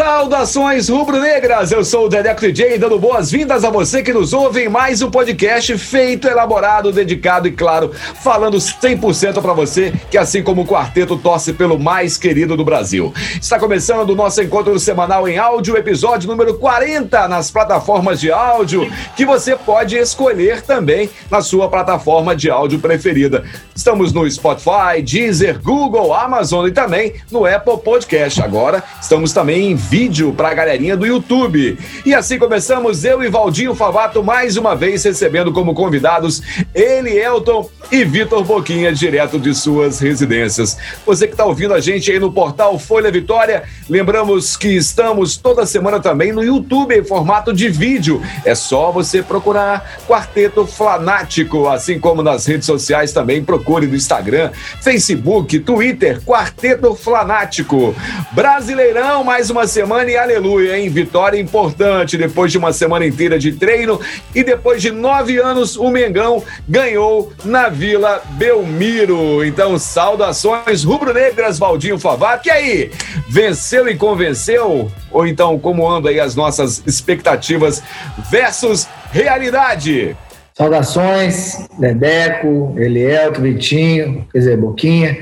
Saudações rubro-negras, eu sou o Dedeco DJ dando boas-vindas a você que nos ouve em mais um podcast feito, elaborado, dedicado e claro, falando 100% para você que assim como o quarteto torce pelo mais querido do Brasil. Está começando o nosso encontro semanal em áudio, episódio número 40 nas plataformas de áudio, que você pode escolher também na sua plataforma de áudio preferida. Estamos no Spotify, Deezer, Google, Amazon e também no Apple Podcast. Agora estamos também em vídeo para a galerinha do YouTube. E assim começamos, eu e Valdinho Favato mais uma vez recebendo como convidados ele, Elton e Vitor Boquinha, direto de suas residências. Você que está ouvindo a gente aí no portal Folha Vitória, lembramos que estamos toda semana também no YouTube em formato de vídeo. É só você procurar Quarteto Flanático, assim como nas redes sociais também procure no Instagram, Facebook, Twitter, Quarteto Flanático. Brasileirão, mais uma semana e aleluia, hein? Vitória importante depois de uma semana inteira de treino e depois de nove anos o Mengão ganhou na Vila Belmiro. Então, saudações rubro-negras, Valdinho Favato. E aí, venceu e convenceu? Ou então, como andam aí as nossas expectativas versus realidade? Saudações, Dedeco, Elielto, Vitinho, quer dizer, Boquinha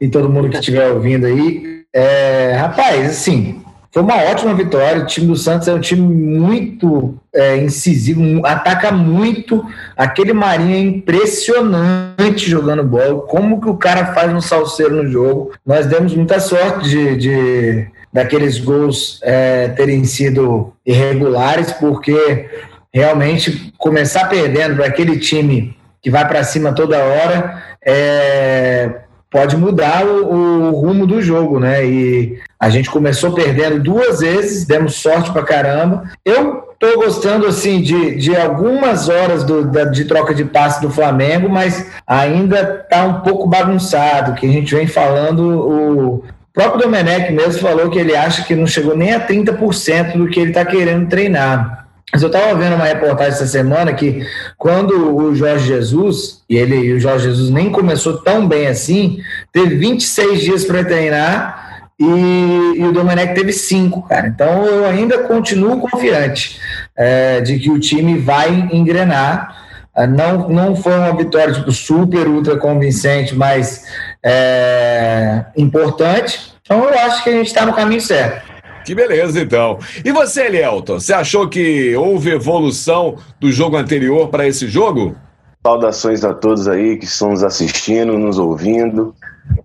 e todo mundo que estiver ouvindo aí. É, rapaz, assim, foi uma ótima vitória. O time do Santos é um time muito é, incisivo, ataca muito. Aquele Marinho é impressionante jogando bola. Como que o cara faz um salseiro no jogo? Nós demos muita sorte de, de daqueles gols é, terem sido irregulares, porque realmente começar perdendo para aquele time que vai para cima toda hora é, pode mudar o, o, rumo do jogo, né? E a gente começou perdendo duas vezes, demos sorte pra caramba. Eu tô gostando, assim, de, de algumas horas do, da, de troca de passe do Flamengo, mas ainda tá um pouco bagunçado, que a gente vem falando, o próprio Domenech mesmo falou que ele acha que não chegou nem a 30% do que ele tá querendo treinar. Mas eu estava vendo uma reportagem essa semana que quando o Jorge Jesus, e ele e o Jorge Jesus nem começou tão bem assim, teve 26 dias para treinar e, e, o Domenech teve 5, cara. Então eu ainda continuo confiante é, de que o time vai engrenar. É, não, não foi uma vitória tipo, super, ultra convincente, mas é, importante. Então eu acho que a gente está no caminho certo. Que beleza, então. E você, Elielton, você achou que houve evolução do jogo anterior para esse jogo? Saudações a todos aí que estão nos assistindo, nos ouvindo.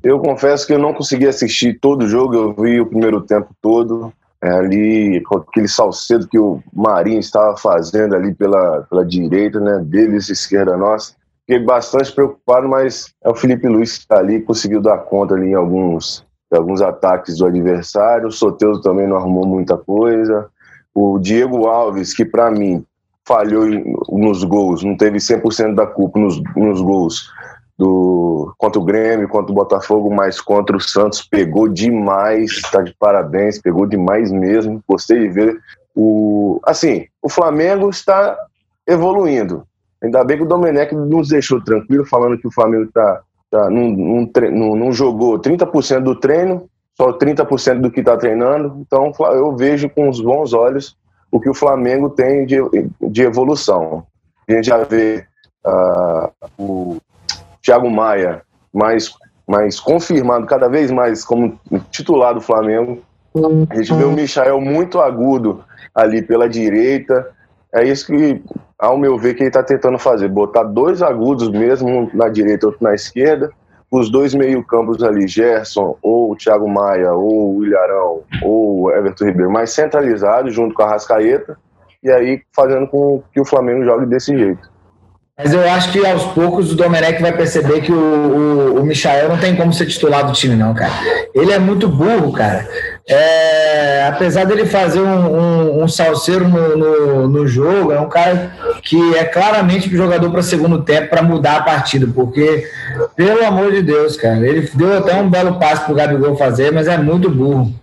Eu confesso que eu não consegui assistir todo o jogo, eu vi o primeiro tempo todo, é, ali com aquele salcedo que o Marinho estava fazendo ali pela, pela direita, né, deles, esquerda nossa. Fiquei bastante preocupado, mas é o Felipe Luiz que está ali, conseguiu dar conta ali em alguns, alguns ataques do adversário. O Soteldo também não arrumou muita coisa. O Diego Alves, que para mim falhou nos gols, não teve 100% da culpa nos, nos gols do contra o Grêmio, contra o Botafogo, mas contra o Santos pegou demais, está de parabéns, pegou demais mesmo. Gostei de ver o assim, o Flamengo está evoluindo. Ainda bem que o Domenech nos deixou tranquilo, falando que o Flamengo está tá, não, não, não jogou 30% do treino, só 30% do que está treinando. Então eu vejo com os bons olhos o que o Flamengo tem de, de evolução. A gente já vê uh, o Thiago Maia mais, mais confirmado cada vez mais como titular do Flamengo. A gente vê o Michael muito agudo ali pela direita. É isso que ao meu ver, que ele está tentando fazer. Botar dois agudos mesmo, um na direita outro na esquerda. Os dois meio-campos ali, Gerson, ou Thiago Maia, ou Ilharão, ou Everton Ribeiro, mais centralizados, junto com a Rascaeta. E aí fazendo com que o Flamengo jogue desse jeito. Mas eu acho que aos poucos o Domenech vai perceber que o, o, o Michael não tem como ser titular do time, não, cara. Ele é muito burro, cara. é, apesar dele fazer um, um, um salseiro no, no, no, jogo, é um cara que é claramente um jogador para segundo tempo para mudar a partida, porque, pelo amor de Deus, cara, ele deu até um belo passe pro Gabigol fazer, mas é muito burro.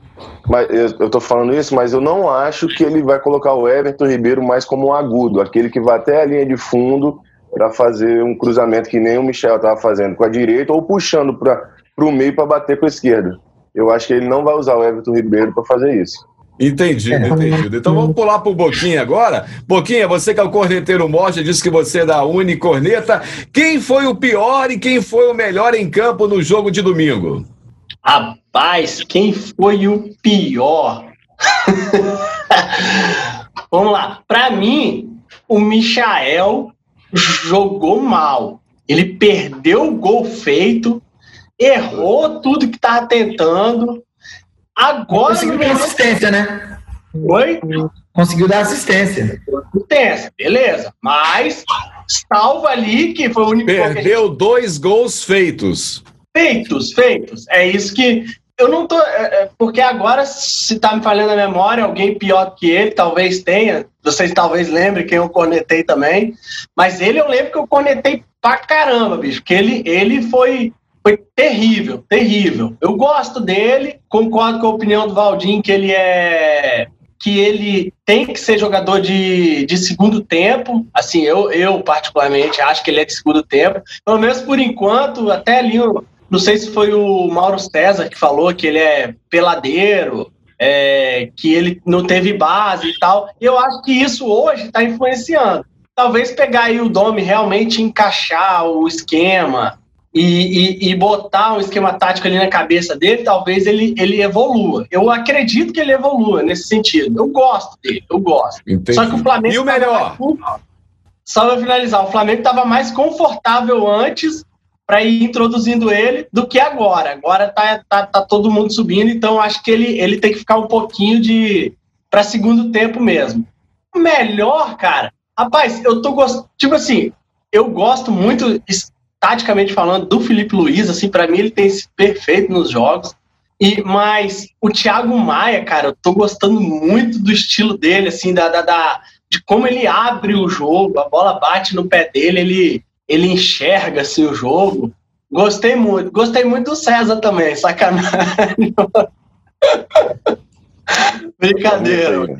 Mas eu, tô falando isso, mas eu não acho que ele vai colocar o Everton Ribeiro mais como um agudo, aquele que vai até a linha de fundo para fazer um cruzamento que nem o Michel estava fazendo com a direita ou puxando para o meio para bater com a esquerda. Eu acho que ele não vai usar o Everton Ribeiro para fazer isso. Entendido, entendido. Então vamos pular para o Boquinha agora. Boquinha, você que é o corneteiro morte, disse que você é da Unicorneta. Quem foi o pior e quem foi o melhor em campo no jogo de domingo? Rapaz, quem foi o pior? vamos lá. Para mim, o Michael jogou mal. Ele perdeu o gol feito, errou tudo que estava tentando. Agora. Conseguiu dar assistência, né? Oi? Conseguiu dar assistência. Assistência, beleza. Mas salva ali, que foi o único. Perdeu gente... dois gols feitos. Feitos, feitos. É isso que. Eu não tô. É, é, porque agora, se tá me falhando a memória, alguém pior que ele, talvez tenha. Vocês talvez lembrem quem eu cornetei também. Mas ele eu lembro que eu cornetei pra caramba, bicho. Porque ele, ele foi foi terrível, terrível. Eu gosto dele, concordo com a opinião do Valdir que ele é que ele tem que ser jogador de, de segundo tempo. Assim, eu, eu particularmente acho que ele é de segundo tempo. Pelo menos por enquanto, até ali, não sei se foi o Mauro César que falou que ele é peladeiro, é, que ele não teve base e tal. Eu acho que isso hoje está influenciando. Talvez pegar aí o Domi realmente encaixar o esquema, e, e, e, botar um esquema tático ali na cabeça dele, talvez ele, ele evolua. Eu acredito que ele evolua nesse sentido. Eu gosto dele, eu gosto. Entendi. Só que o Flamengo. E o melhor? Mais... Só para finalizar, o Flamengo estava mais confortável antes para ir introduzindo ele do que agora. Agora tá, tá, tá todo mundo subindo, então acho que ele, ele tem que ficar um pouquinho de. para segundo tempo mesmo. Melhor, cara. Rapaz, eu tô gostando. Tipo assim, eu gosto muito taticamente falando, do Felipe Luiz, assim, para mim ele tem sido perfeito nos jogos. E, mas o Thiago Maia, cara, eu tô gostando muito do estilo dele, assim, da, da, da, de como ele abre o jogo, a bola bate no pé dele, ele, ele enxerga assim, o jogo. Gostei muito. Gostei muito do César também, sacanagem. brincadeira.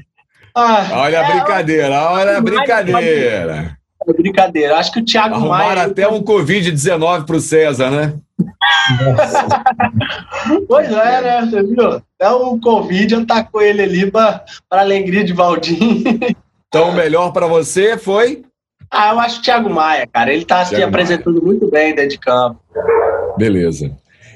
Ah, olha a é, brincadeira, olha a brincadeira. É brincadeira. Acho que o Thiago Arrumaram Maia. até um Covid-19 para o César, né? pois é, né? Você viu? Até o Covid atacou ele ali para alegria de Valdir. Então, o melhor para você foi? Ah, eu acho o Thiago Maia, cara. Ele está se apresentando Maia. muito bem dentro de campo. Beleza.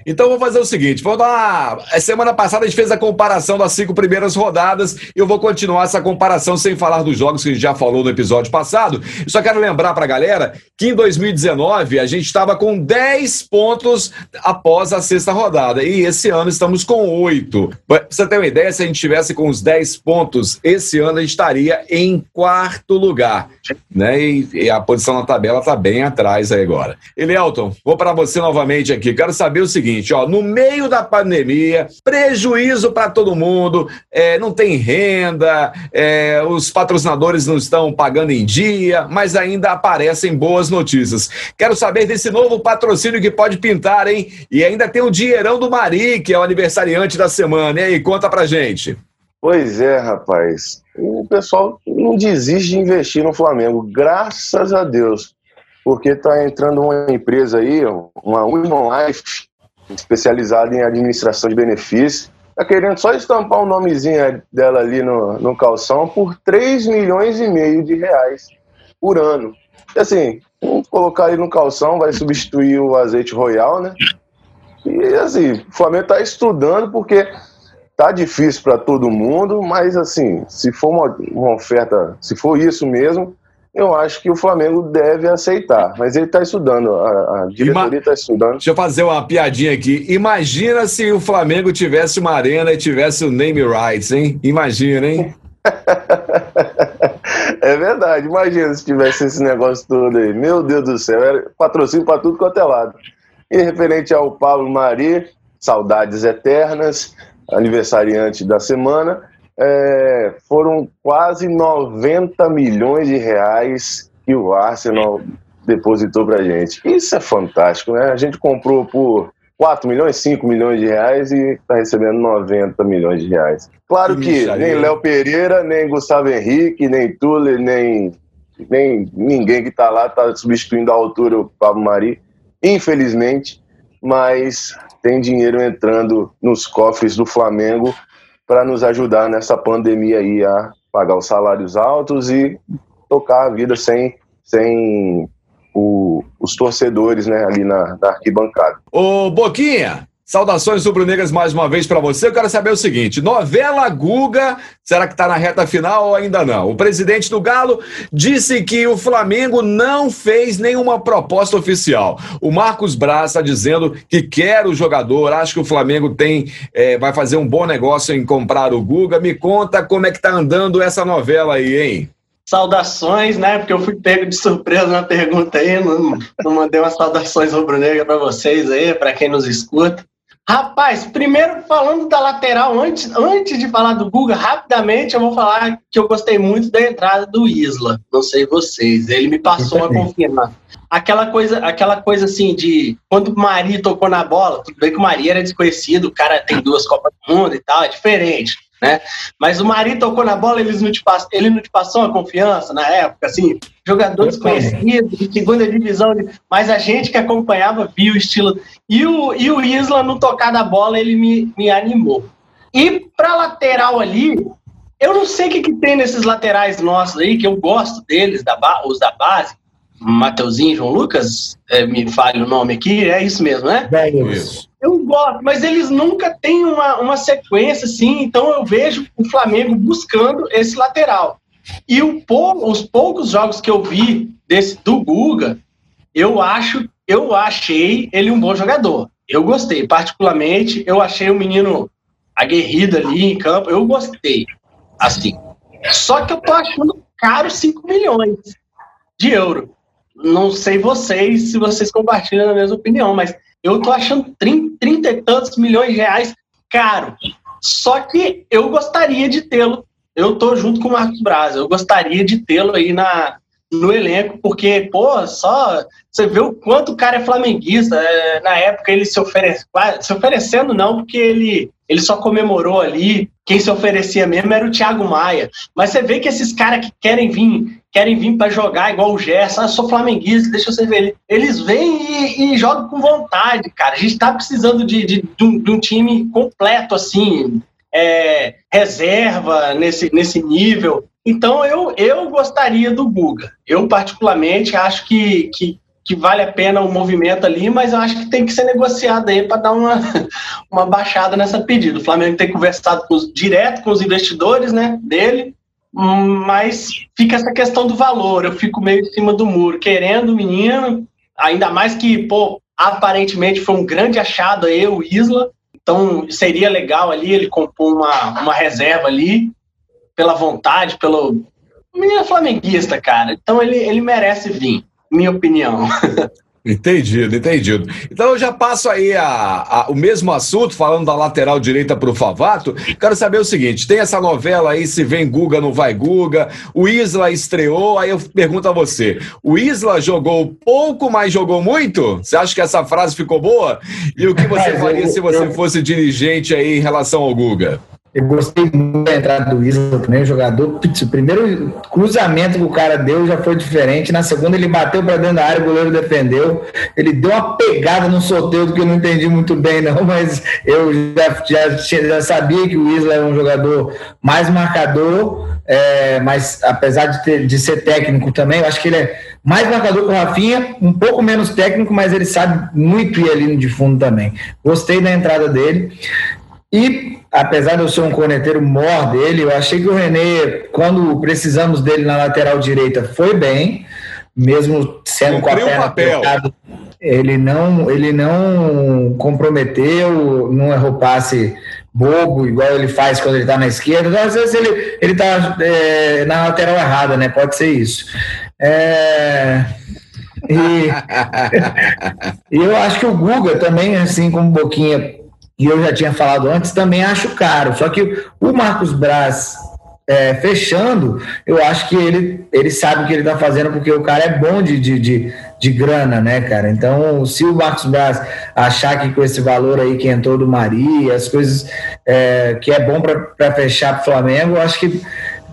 Então vou fazer o seguinte: vou dar. Uma... Semana passada a gente fez a comparação das cinco primeiras rodadas. Eu vou continuar essa comparação sem falar dos jogos que a gente já falou no episódio passado. Só quero lembrar para a galera que em 2019 a gente estava com 10 pontos após a sexta rodada. E esse ano estamos com 8. Pra você ter uma ideia, se a gente tivesse com os 10 pontos, esse ano a gente estaria em quarto lugar. Né? E, e a posição na tabela está bem atrás aí agora. Elielton, vou para você novamente aqui. Quero saber o seguinte seguinte: ó, no meio da pandemia, prejuízo para todo mundo, é, não tem renda, é, os patrocinadores não estão pagando em dia, mas ainda aparecem boas notícias. Quero saber desse novo patrocínio que pode pintar, hein? E ainda tem o dinheirão do Mari, que é o aniversariante da semana. E aí, conta pra gente. Pois é, rapaz. O pessoal não desiste de investir no Flamengo, graças a Deus. Porque está entrando uma empresa aí, uma Women Life, especializada em administração de benefícios, está querendo só estampar o um nomezinho dela ali no, no calção por 3 milhões e meio de reais por ano. E assim, vamos colocar ali no calção, vai substituir o azeite royal, né? E assim, o Flamengo está estudando porque tá difícil para todo mundo, mas assim, se for uma, uma oferta, se for isso mesmo, eu acho que o Flamengo deve aceitar. Mas ele está estudando, a, a diretoria está estudando. Deixa eu fazer uma piadinha aqui. Imagina se o Flamengo tivesse uma arena e tivesse o name rights, hein? Imagina, hein? é verdade, imagina se tivesse esse negócio todo aí. Meu Deus do céu, era patrocínio para tudo quanto é lado. E referente ao Pablo Mari, saudades eternas. aniversariante da semana, é, foram quase 90 milhões de reais que o Arsenal depositou pra gente. Isso é fantástico, né? A gente comprou por 4 milhões, 5 milhões de reais e está recebendo 90 milhões de reais. Claro que, nem Léo Pereira, nem Gustavo Henrique, nem Tuller, nem, nem ninguém que está lá está substituindo a altura o Pablo Mari, infelizmente, mas tem dinheiro entrando nos cofres do Flamengo para nos ajudar nessa pandemia aí a pagar os salários altos e tocar a vida sem, sem o, os torcedores né, ali na, na arquibancada. Ô, Boquinha, Saudações rubro-negras mais uma vez para você. Eu quero saber o seguinte: novela Guga, será que está na reta final ou ainda não? O presidente do Galo disse que o Flamengo não fez nenhuma proposta oficial. O Marcos Braz está dizendo que quer o jogador, acha que o Flamengo tem, é, vai fazer um bom negócio em comprar o Guga. Me conta como é que está andando essa novela aí, hein? Saudações, né? Porque eu fui pego de surpresa na pergunta aí, não, não mandei umas saudações rubro-negra para vocês aí, para quem nos escuta. Rapaz, primeiro falando da lateral, antes, antes de falar do Guga, rapidamente eu vou falar que eu gostei muito da entrada do Isla. Não sei vocês, ele me passou a confiança. Aquela coisa, aquela coisa assim de quando o Maria tocou na bola, tudo bem que o Maria era desconhecido, o cara tem duas Copas do Mundo e tal, é diferente né? Mas o Mari tocou na bola, eles não te pass... ele não te passou a confiança na época, assim, jogador desconhecido, de segunda divisão, mas a gente que acompanhava viu o estilo. E o, e o Isla, no tocar da bola, ele me, me animou. E para lateral ali, eu não sei o que, que tem nesses laterais nossos aí, que eu gosto deles, da os da base, Mateuzinho, João Lucas, é, me fale o nome aqui, é isso mesmo, né? É isso. Eu gosto, mas eles nunca têm uma, uma sequência assim, então eu vejo o Flamengo buscando esse lateral. E o, os poucos jogos que eu vi desse do Guga, eu acho, eu achei ele um bom jogador. Eu gostei, particularmente, eu achei o menino aguerrido ali em campo, eu gostei. Assim. Só que eu tô achando caro 5 milhões de euro não sei vocês, se vocês compartilham a mesma opinião, mas eu tô achando 30, 30 e tantos milhões de reais caro. Só que eu gostaria de tê-lo. Eu tô junto com o Marcos Braz, eu gostaria de tê-lo aí na, no elenco, porque, pô, só você vê o quanto o cara é flamenguista. É, na época ele se oferece, se oferecendo não, porque ele, ele só comemorou ali. Quem se oferecia mesmo era o Thiago Maia. Mas você vê que esses caras que querem vir, querem vir para jogar igual o Gerson, ah, sou flamenguista, deixa você ver. Eles vêm e, e jogam com vontade, cara. A gente está precisando de, de, de, um, de um time completo, assim, é, reserva nesse, nesse nível. Então eu, eu gostaria do Guga. Eu, particularmente, acho que, que, que vale a pena o movimento ali, mas eu acho que tem que ser negociado aí para dar uma, uma baixada nessa pedida. O Flamengo tem conversado com direto com os investidores né, dele, mas fica essa questão do valor. Eu fico meio em cima do muro, querendo o menino, ainda mais que, pô, aparentemente foi um grande achado aí o Isla. Então seria legal ali ele compor uma, uma reserva ali pela vontade, pelo. Menino flamenguista, cara. Então ele, ele merece vir, minha opinião. Entendido, entendido. Então eu já passo aí a, a, o mesmo assunto, falando da lateral direita para o Favato. Quero saber o seguinte: tem essa novela aí, se vem Guga, não vai Guga. O Isla estreou, aí eu pergunto a você: o Isla jogou pouco, mas jogou muito? Você acha que essa frase ficou boa? E o que você faria se você fosse dirigente aí em relação ao Guga? Eu gostei muito da entrada do Isla o jogador. O primeiro cruzamento que o cara deu já foi diferente. Na segunda, ele bateu para dentro da área, o goleiro defendeu. Ele deu uma pegada no sorteio que eu não entendi muito bem, não, mas eu já, já, já sabia que o Isla é um jogador mais marcador. É, mas apesar de, ter, de ser técnico também, eu acho que ele é mais marcador que o Rafinha, um pouco menos técnico, mas ele sabe muito ir ali de fundo também. Gostei da entrada dele. E, apesar de eu ser um corneteiro mor dele, eu achei que o René, quando precisamos dele na lateral direita, foi bem, mesmo sendo com a perna apertada, ele não, ele não comprometeu, não errou passe bobo, igual ele faz quando ele está na esquerda. Então, às vezes ele, ele tá é, na lateral errada, né? Pode ser isso. É... E, e eu acho que o Guga também, assim como Boquinha e eu já tinha falado antes, também acho caro. Só que o Marcos Braz é, fechando, eu acho que ele, ele sabe o que ele está fazendo, porque o cara é bom de, de, de, de, grana, né, cara? Então, se o Marcos Braz achar que com esse valor aí que entrou do Maria, as coisas é, que é bom para fechar para o Flamengo, eu acho que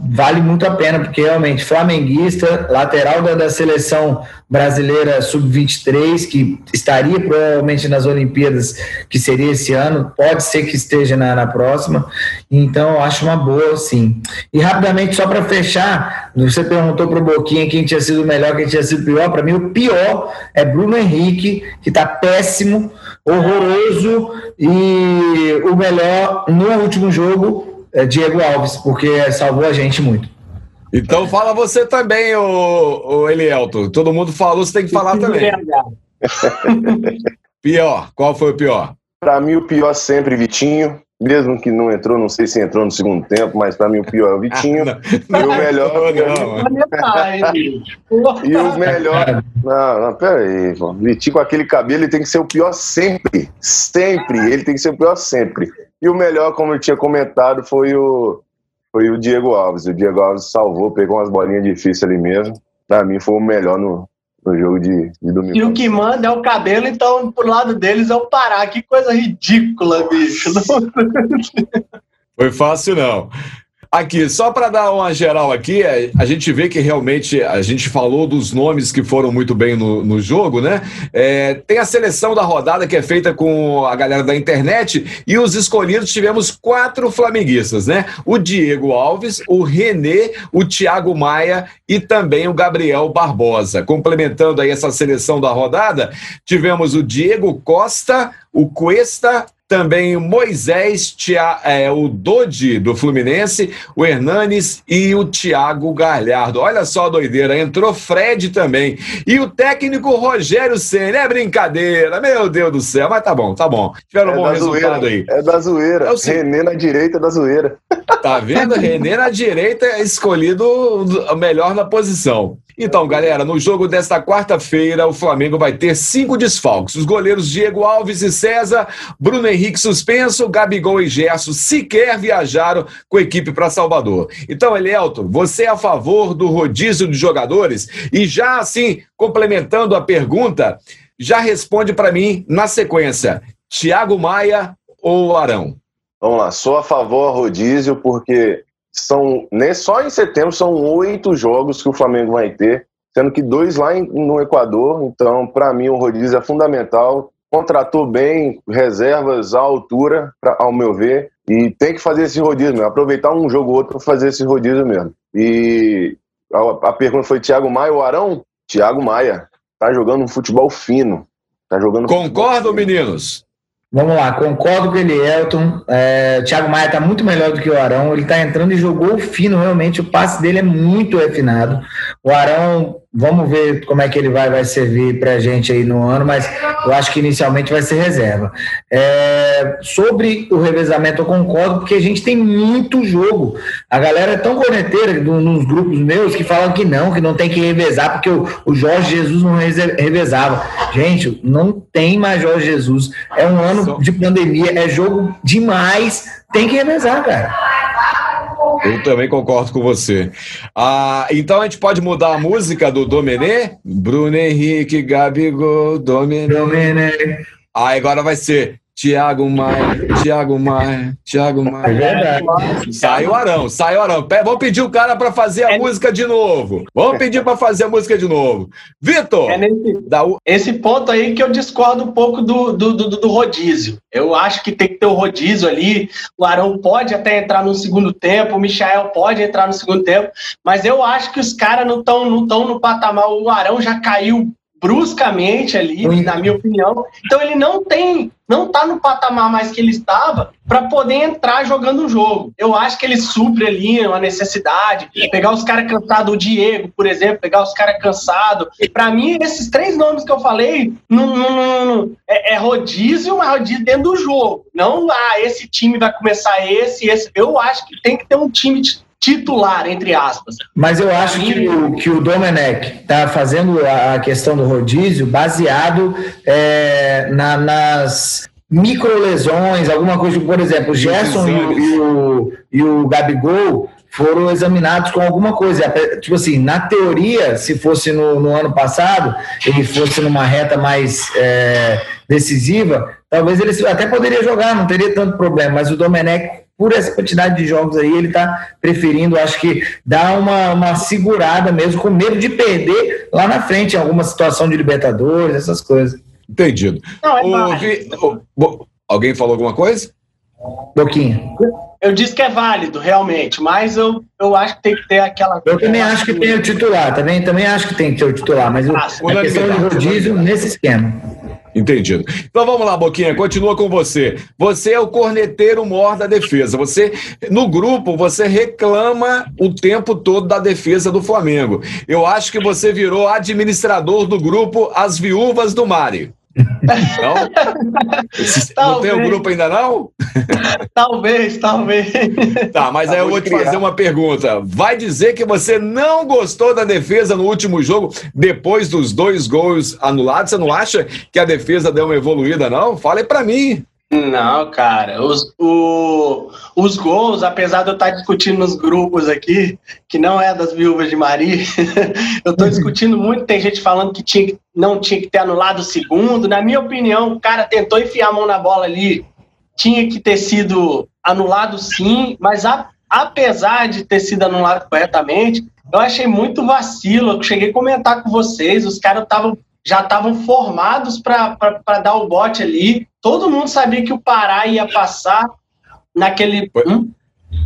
vale muito a pena, porque realmente, flamenguista, lateral da, da seleção brasileira sub-23, que estaria provavelmente nas Olimpíadas, que seria esse ano, pode ser que esteja na, na próxima, então eu acho uma boa, sim. E rapidamente, só para fechar, você perguntou para o Boquinha quem tinha sido melhor, quem tinha sido pior, para mim o pior é Bruno Henrique, que está péssimo, horroroso, e o melhor no último jogo Diego Alves, porque salvou a gente muito. Então fala você também, o, o Elielto. Todo mundo falou, você tem que falar também. pior, qual foi o pior? Para mim, o pior sempre Vitinho. Mesmo que não entrou, não sei se entrou no segundo tempo, mas para mim o pior é o Vitinho. não, e o melhor. Não, e o melhor. Não, não, pera aí, pô. Vitinho com aquele cabelo, ele tem que ser o pior sempre. Sempre. Ele tem que ser o pior sempre. E o melhor, como eu tinha comentado, foi o, foi o Diego Alves. O Diego Alves salvou, pegou umas bolinhas difíceis ali mesmo. Para mim foi o melhor no, no jogo de, de domingo. E o que manda é o cabelo, então pro lado deles é o Pará. Que coisa ridícula, bicho. Foi fácil, não. Aqui, só para dar uma geral aqui, é, a gente vê que realmente a gente falou dos nomes que foram muito bem no, no jogo, né? É, tem a seleção da rodada que é feita com a galera da internet e os escolhidos tivemos quatro flamenguistas, né? O Diego Alves, o Renê, o Thiago Maia e também o Gabriel Barbosa. Complementando aí essa seleção da rodada, tivemos o Diego Costa, o Cuesta, também o Moisés, Tia, é, o Dodi do Fluminense, o Hernanes e o Thiago Galhardo. Olha só a doideira, entrou Fred também. E o técnico Rogério Senna. É brincadeira, meu Deus do céu. Mas tá bom, tá bom. Tiveram um é bom resultado zoeira, aí. É da zoeira. É o Renê na direita da zoeira. Tá vendo? Renê na direita é escolhido melhor na posição. Então, galera, no jogo desta quarta-feira, o Flamengo vai ter cinco desfalques. Os goleiros Diego Alves e César, Bruno Henrique suspenso, Gabigol e Gerson sequer viajaram com a equipe para Salvador. Então, Elielto, você é a favor do rodízio de jogadores? E já assim, complementando a pergunta, já responde para mim na sequência: Thiago Maia ou Arão? Vamos lá, sou a favor rodízio porque são né, só em setembro são oito jogos que o Flamengo vai ter, sendo que dois lá em, no Equador. Então, para mim, o rodízio é fundamental. Contratou bem, reservas à altura, pra, ao meu ver, e tem que fazer esse rodízio mesmo. Aproveitar um jogo ou outro para fazer esse rodízio mesmo. E a, a pergunta foi: Thiago Maia ou Arão? Thiago Maia. Tá jogando um futebol fino. Tá jogando Concordo, meninos? Vamos lá, concordo com ele, Elton. É, o Thiago Maia está muito melhor do que o Arão. Ele está entrando e jogou fino, realmente. O passe dele é muito refinado. O Arão Vamos ver como é que ele vai, vai servir para a gente aí no ano, mas eu acho que inicialmente vai ser reserva. É, sobre o revezamento, eu concordo, porque a gente tem muito jogo. A galera é tão corneteira nos grupos meus que falam que não, que não tem que revezar, porque o, o Jorge Jesus não revezava. Gente, não tem mais Jorge Jesus. É um ano de pandemia, é jogo demais, tem que revezar, cara. Eu também concordo com você. Ah, então a gente pode mudar a música do Domenê? Bruno Henrique, Gabigol, Domenê. Domenê. Ah, agora vai ser Tiago Maia, Tiago Maia, Tiago Maia. É. Sai o Arão, sai o Arão. Vamos pedir o cara para fazer a é música de novo. Vamos pedir para fazer a música de novo. Vitor! É nesse, da... Esse ponto aí que eu discordo um pouco do, do, do, do, rodízio. Eu acho que tem que ter o rodízio ali. O Arão pode até entrar no segundo tempo, o Michael pode entrar no segundo tempo, mas eu acho que os caras não estão não no patamar. O Arão já caiu bruscamente ali, Sim. na minha opinião. Então ele não tem, não tá no patamar mais que ele estava para poder entrar jogando o jogo. Eu acho que ele supre ali uma necessidade, pegar os caras cansados, o Diego, por exemplo, pegar os caras cansados. Para mim, esses três nomes que eu falei, não, não, não, é, é, rodízio, mas rodízio dentro do jogo. Não, ah, esse time vai começar esse, esse. Eu acho que tem que ter um time de titular, entre aspas. Mas eu acho que o, que o Domenech está fazendo a questão do rodízio baseado é, na, nas micro lesões, alguma coisa, por exemplo, o Gerson e o, e, o, Gabigol foram examinados com alguma coisa. Tipo assim, na teoria, se fosse no, no ano passado, ele fosse numa reta mais é, decisiva, talvez ele até poderia jogar, não teria tanto problema, mas o Domenech por essa quantidade de jogos aí, ele está preferindo, acho que, dar uma, uma segurada mesmo, com medo de perder lá na frente, em alguma situação de Libertadores, essas coisas. Entendido. Não, é Vi... Alguém falou alguma coisa? Boquinha. Eu disse que é válido, realmente, mas eu, eu acho que tem que ter aquela. Eu também acho que tem o titular, também, também acho que tem que ter o titular, mas ah, a questão de rodízio nesse esquema. Entendido. Então vamos lá, Boquinha, continua com você. Você é o corneteiro maior da defesa. Você, no grupo, você reclama o tempo todo da defesa do Flamengo. Eu acho que você virou administrador do grupo As Viúvas do Mário. Não? não tem o um grupo ainda não? Talvez, talvez. Tá, mas aí eu vou te fazer uma pergunta. Vai dizer que você não gostou da defesa no último jogo, depois dos dois gols anulados? Você não acha que a defesa deu uma evoluída, não? Fale para mim. Não, cara, os, o, os gols, apesar de eu estar discutindo nos grupos aqui, que não é das viúvas de Maria, eu estou discutindo muito, tem gente falando que tinha, não tinha que ter anulado o segundo. Na minha opinião, o cara tentou enfiar a mão na bola ali, tinha que ter sido anulado sim, mas a, apesar de ter sido anulado corretamente, eu achei muito vacilo. Eu cheguei a comentar com vocês, os caras estavam já estavam formados para dar o bote ali. Todo mundo sabia que o Pará ia passar naquele. Pois, hum?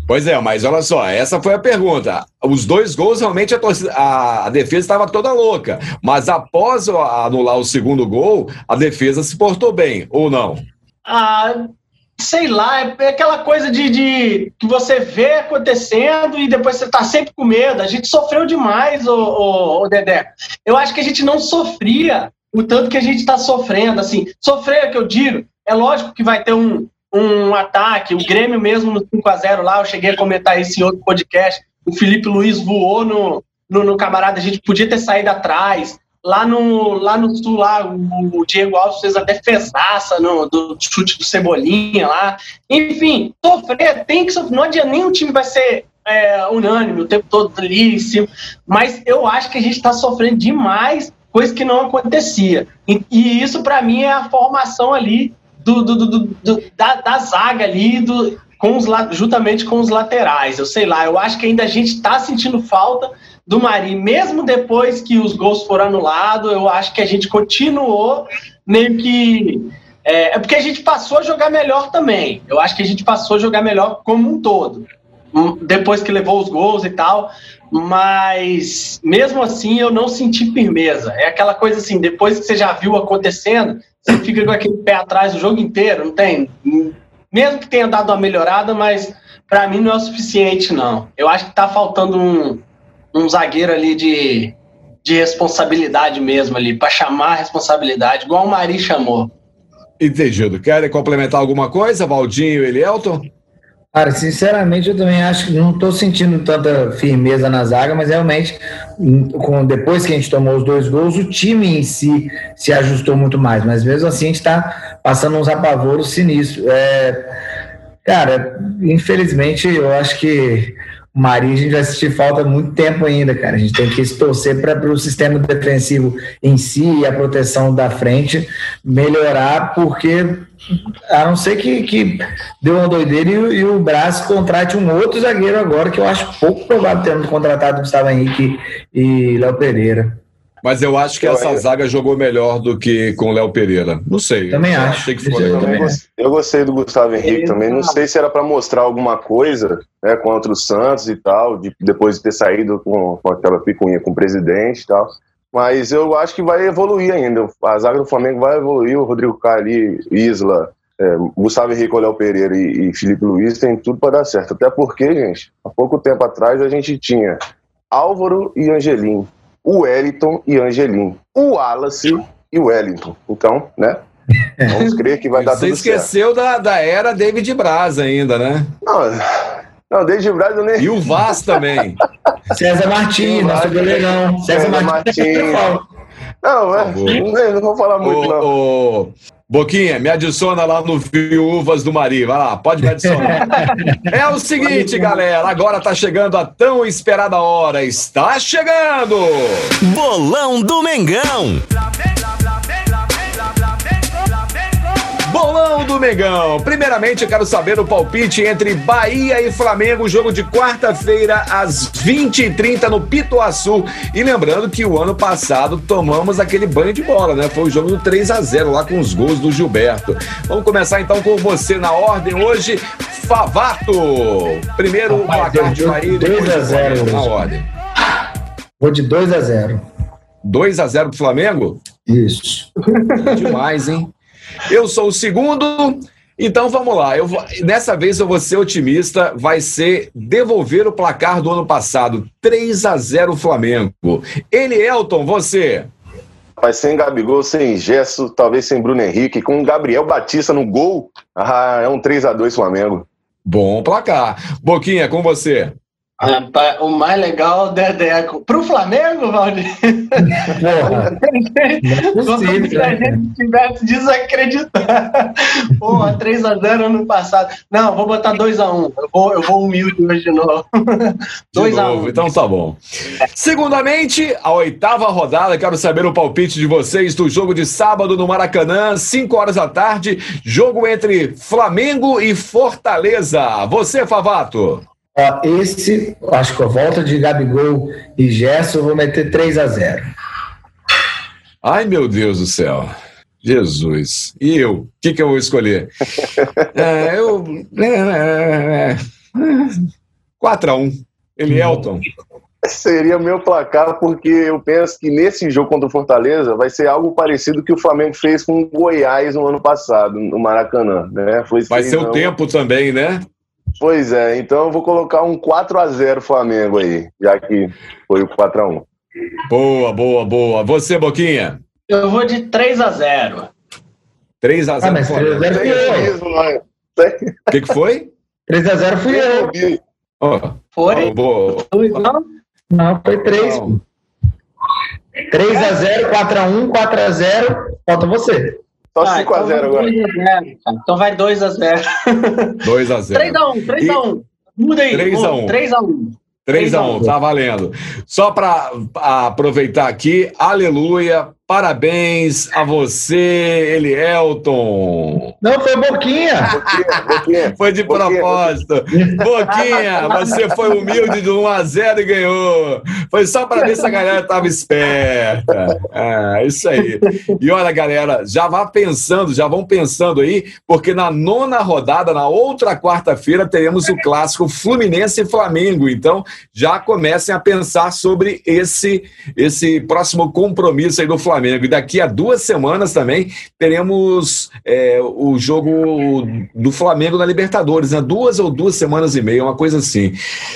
pois é, mas olha só, essa foi a pergunta. Os dois gols, realmente, a, torcida, a, a defesa estava toda louca. Mas após anular o segundo gol, a defesa se portou bem, ou não? Ah, sei lá, é aquela coisa de, de, que você vê acontecendo e depois você tá sempre com medo. A gente sofreu demais, o Dedé. Eu acho que a gente não sofria o tanto que a gente está sofrendo. Assim, sofrer, é que eu digo, é lógico que vai ter um, um ataque. O Grêmio mesmo no 5x0 lá, eu cheguei a comentar isso em outro podcast. O Felipe Luiz voou no, no, no camarada, a gente podia ter saído atrás. Lá no, lá no sul, lá, o, Diego Alves fez a defesaça no, do chute do Cebolinha lá. Enfim, sofrer, tem que sofrer. Não adianta, nem o time vai ser é, unânime o tempo todo ali em cima. Mas eu acho que a gente está sofrendo demais, coisa que não acontecia. E, e isso, para mim, é a formação ali do, do, do, do da, da, zaga ali, do, com os, juntamente com os laterais. Eu sei lá, eu acho que ainda a gente está sentindo falta do Mari, mesmo depois que os gols foram anulados, eu acho que a gente continuou meio que. É, é, porque a gente passou a jogar melhor também. Eu acho que a gente passou a jogar melhor como um todo. Hum, depois que levou os gols e tal. Mas mesmo assim eu não senti firmeza. É aquela coisa assim, depois que você já viu acontecendo, você fica com aquele pé atrás o jogo inteiro, não tem? Mesmo que tenha dado uma melhorada, mas para mim não é o suficiente, não. Eu acho que tá faltando um, um zagueiro ali de, de responsabilidade mesmo ali, para chamar a responsabilidade, igual o Mari chamou. Entendido. Querem complementar alguma coisa, Valdinho e Elielton? Cara, sinceramente, eu também acho que não estou sentindo tanta firmeza na zaga, mas realmente, com, depois que a gente tomou os dois gols, o time em si se ajustou muito mais. Mas mesmo assim, a gente está passando uns apavoros sinistros. É, cara, infelizmente, eu acho que o Marinho a gente vai assistir falta muito tempo ainda, cara. A gente tem que torcer para o sistema defensivo em si e a proteção da frente melhorar, porque a não ser que, que deu uma doideira e, e o Braço contrate um outro zagueiro agora, que eu acho pouco provável tendo contratado Gustavo Henrique e Léo Pereira. Mas eu acho que eu, essa eu... zaga jogou melhor do que com o Léo Pereira. Não sei. Também eu acho. Que ficou também. eu gostei do Gustavo Henrique também. Não sei se era para mostrar alguma coisa né, contra o Santos e tal, de, depois de ter saído com, com aquela picuinha com o presidente e tal. Mas eu acho que vai evoluir ainda. A zaga do Flamengo vai evoluir. O Rodrigo Cali, Isla, é, Gustavo Henrique, Léo Pereira e, e Felipe Luiz tem tudo para dar certo. Até porque, gente, há pouco tempo atrás a gente tinha Álvaro e Angelim o Wellington e Angelim, o Wallace e o Wellington. Então, né? Vamos crer que vai dar tudo certo. Você esqueceu da, da era David Braz ainda, né? Não, não David Braz eu nem... E o Vaz também. César Martins, nosso goleirão. César, César Martins. Martins. Não, é, não, não vou falar muito, o, não. O, Boquinha, me adiciona lá no Viúvas do Mari. Vai lá, pode me adicionar. é o seguinte, galera. Agora tá chegando a tão esperada hora. Está chegando! Bolão do Mengão! Bolão do Mengão. Primeiramente, eu quero saber o palpite entre Bahia e Flamengo, jogo de quarta-feira, às 20h30 no Pituaçu. E lembrando que o ano passado tomamos aquele banho de bola, né? Foi o jogo do 3 a 0 lá com os gols do Gilberto. Vamos começar então com você na ordem hoje. Favato. Primeiro o placar de Bahia, 2 a 0 na ordem. Vou de 2 a 0 2 a 0 pro Flamengo? Isso. Demais, hein? Eu sou o segundo. Então vamos lá. Eu vou, dessa vez eu vou ser otimista. Vai ser devolver o placar do ano passado. 3 a 0 Flamengo. Ele, Elton, você. Vai sem Gabigol, sem Gesso, talvez sem Bruno Henrique, com Gabriel Batista no gol. Ah, é um 3 a 2 Flamengo. Bom placar. Boquinha, com você. Rapaz, o mais legal, Dedeco. Pro Flamengo, Valdir? Porra. Como se a gente tivesse desacreditado. Porra, 3x0 ano passado. Não, vou botar 2x1. Eu vou, eu vou humilde hoje de novo. 2x1. Então tá bom. Segundamente, a oitava rodada. Quero saber o palpite de vocês do jogo de sábado no Maracanã, 5 horas da tarde. Jogo entre Flamengo e Fortaleza. Você, Favato? Ó, esse, acho que a volta de Gabigol e Gerson, eu vou meter 3 a 0 Ai, meu Deus do céu. Jesus. E eu? O que, que eu vou escolher? é, eu. É, é, 4x1. Elielton. Seria meu placar, porque eu penso que nesse jogo contra o Fortaleza vai ser algo parecido que o Flamengo fez com o Goiás no ano passado, no Maracanã. Né? Foi vai ser o tempo também, né? Pois é, então eu vou colocar um 4 a 0 Flamengo aí, já que foi o 4 a 1 Boa, boa, boa. Você, Boquinha? Eu vou de 3 a 0 3 a 0 Ah, mas 3 a 0 fui eu. O que, que foi? 3 a 0 fui eu. Oh, Foi? oh, boa. Não? Não, foi 3. Não. 3 a 0 4 a 1 4 a 0 Falta você. Só Ah, 5 a 0 então vai agora. 2 a 0, cara. Então vai 2 a 0 2 a 0 3x1, 3x1. Muda aí. 3 a 1. 3x1. 3 a 1 tá valendo. Só para aproveitar aqui, aleluia, parabéns a você, Elielton. Não, foi Boquinha. Boquinha, Boquinha. Foi de Boquinha, propósito. Boquinha, você foi humilde de 1 a 0 e ganhou. Foi só para ver se a galera tava esperta. Ah, isso aí. E olha, galera, já vá pensando, já vão pensando aí, porque na nona rodada, na outra quarta-feira, teremos o clássico Fluminense e Flamengo. Então, já comecem a pensar sobre esse, esse próximo compromisso aí do Flamengo. E daqui a duas semanas também teremos é, o jogo do Flamengo na Libertadores, né? Duas ou duas semanas e meia, uma coisa assim.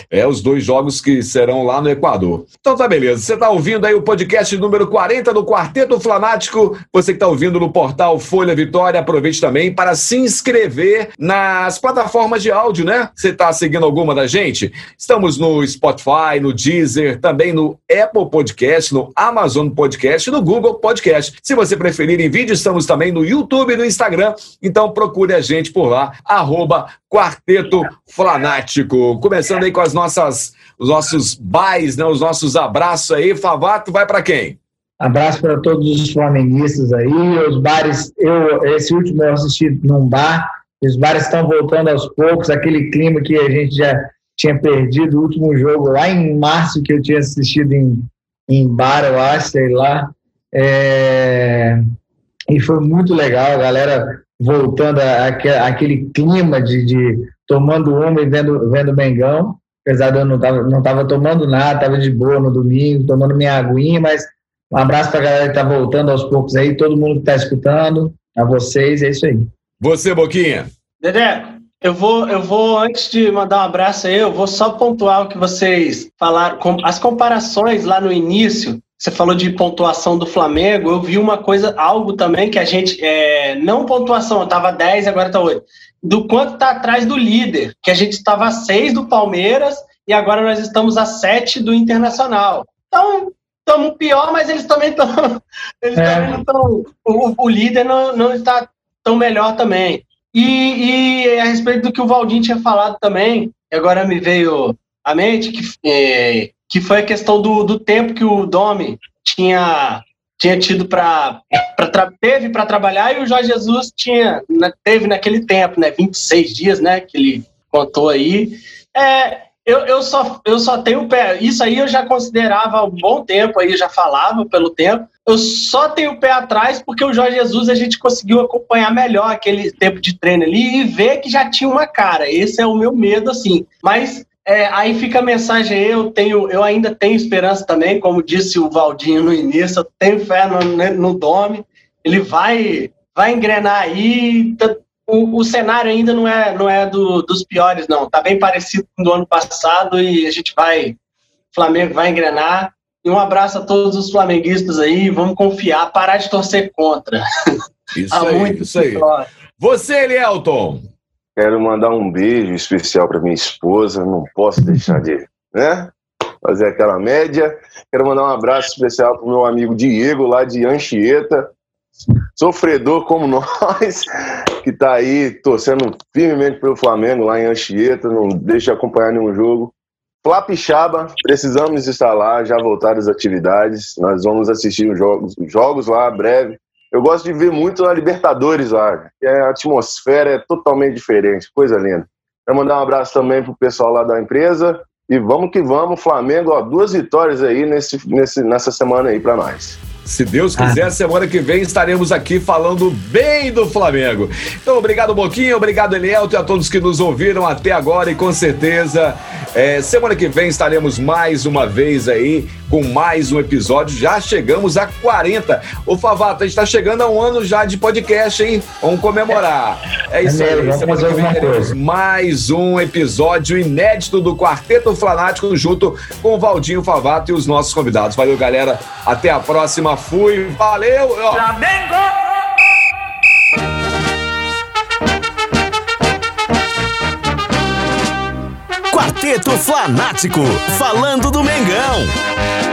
É, os dois jogos que serão lá no Equador. Então tá beleza. Você tá ouvindo aí o podcast número 40 do Quarteto Flanático. Você que tá ouvindo no portal Folha Vitória, aproveite também para se inscrever nas plataformas de áudio, né? Você tá seguindo alguma da gente? Estamos no Spotify, no Deezer, também no Apple Podcast, no Amazon Podcast no Google Podcast. Se você preferir em vídeo, estamos também no YouTube e no Instagram. Então procure a gente por lá, arroba Quarteto Flanático. Começando aí com as nossas, os nossos bais, né? Os nossos abraços aí. Favato, vai para quem? Abraço para todos os flamenguistas aí. Os bares, eu esse último eu assisti num bar. Os bares estão voltando aos poucos. Aquele clima que a gente já tinha perdido o último jogo lá em março que eu tinha assistido em, em bar, eu acho, sei lá. É, E foi muito legal, a galera voltando àquele clima de, de tomando uma e vendo, vendo Mengão. Apesar de eu não tava, não tava tomando nada, tava de boa no domingo, tomando minha aguinha, mas um abraço para a galera que tá voltando aos poucos aí, todo mundo que tá escutando, a vocês, é isso aí. Você, Boquinha. Dedé, eu vou, eu vou, antes de mandar um abraço aí, eu vou só pontuar o que vocês falaram, com, as comparações lá no início, você falou de pontuação do Flamengo, eu vi uma coisa, algo também que a gente, é, não pontuação, eu tava 10, agora tá 8, do quanto tá atrás do líder, que a gente estava a 6 do Palmeiras e agora nós estamos a 7 do Internacional. Então, estamos pior, mas eles também estão. Eles É. também não. O, o líder não, não está tão melhor também. E, e, a respeito do que o Valdinho tinha falado também, agora me veio à mente, que, é, que foi a questão do, do tempo que o Domi tinha, tinha tido para teve para trabalhar e o Jorge Jesus tinha teve naquele tempo, né, 26 dias, né, que ele contou aí. É, eu, eu, só, eu só tenho pé. Isso aí eu já considerava um bom tempo, aí já falava pelo tempo. Eu só tenho o pé atrás porque o Jorge Jesus a gente conseguiu acompanhar melhor aquele tempo de treino ali e ver que já tinha uma cara. Esse é o meu medo, assim. Mas é, aí fica a mensagem, eu tenho, eu ainda tenho esperança também, como disse o Valdinho no início, eu tenho fé no, no Dome, ele vai, vai engrenar aí, o, o, cenário ainda não é, não é do, dos piores, não. Tá bem parecido com o do ano passado e a gente vai. O Flamengo vai engrenar. E um abraço a todos os flamenguistas aí. Vamos confiar, parar de torcer contra. Isso aí, isso aí. Você, Elielton. Quero mandar um beijo especial para minha esposa. Não posso deixar de, né? Fazer aquela média. Quero mandar um abraço especial para o meu amigo Diego, lá de Anchieta sofredor como nós, que está aí torcendo firmemente pelo Flamengo lá em Anchieta, não deixa de acompanhar nenhum jogo. Flapixaba, precisamos estar lá, já voltar às atividades. Nós vamos assistir os jogos, os jogos lá breve. Eu gosto de ver muito a Libertadores lá, que a atmosfera é totalmente diferente, coisa linda. Quero mandar um abraço também pro pessoal lá da empresa. E vamos que vamos, Flamengo, ó, duas vitórias aí nesse, nesse, nessa semana aí para nós. Se Deus quiser, ah. semana que vem estaremos aqui falando bem do Flamengo. Então, obrigado, Boquinha, obrigado, Elielto, e a todos que nos ouviram até agora. E com certeza, é, semana que vem estaremos mais uma vez aí com mais um episódio. Já chegamos a 40. Ô, Favato, a gente está chegando a um ano já de podcast, hein? Vamos comemorar. É isso é aí. Semana que vem teremos mais um episódio inédito do Quarteto Flanático junto com o Valdinho Favato e os nossos convidados. Valeu, galera. Até a próxima fui. Valeu! Flamengo! Quarteto Fanático, falando do Mengão.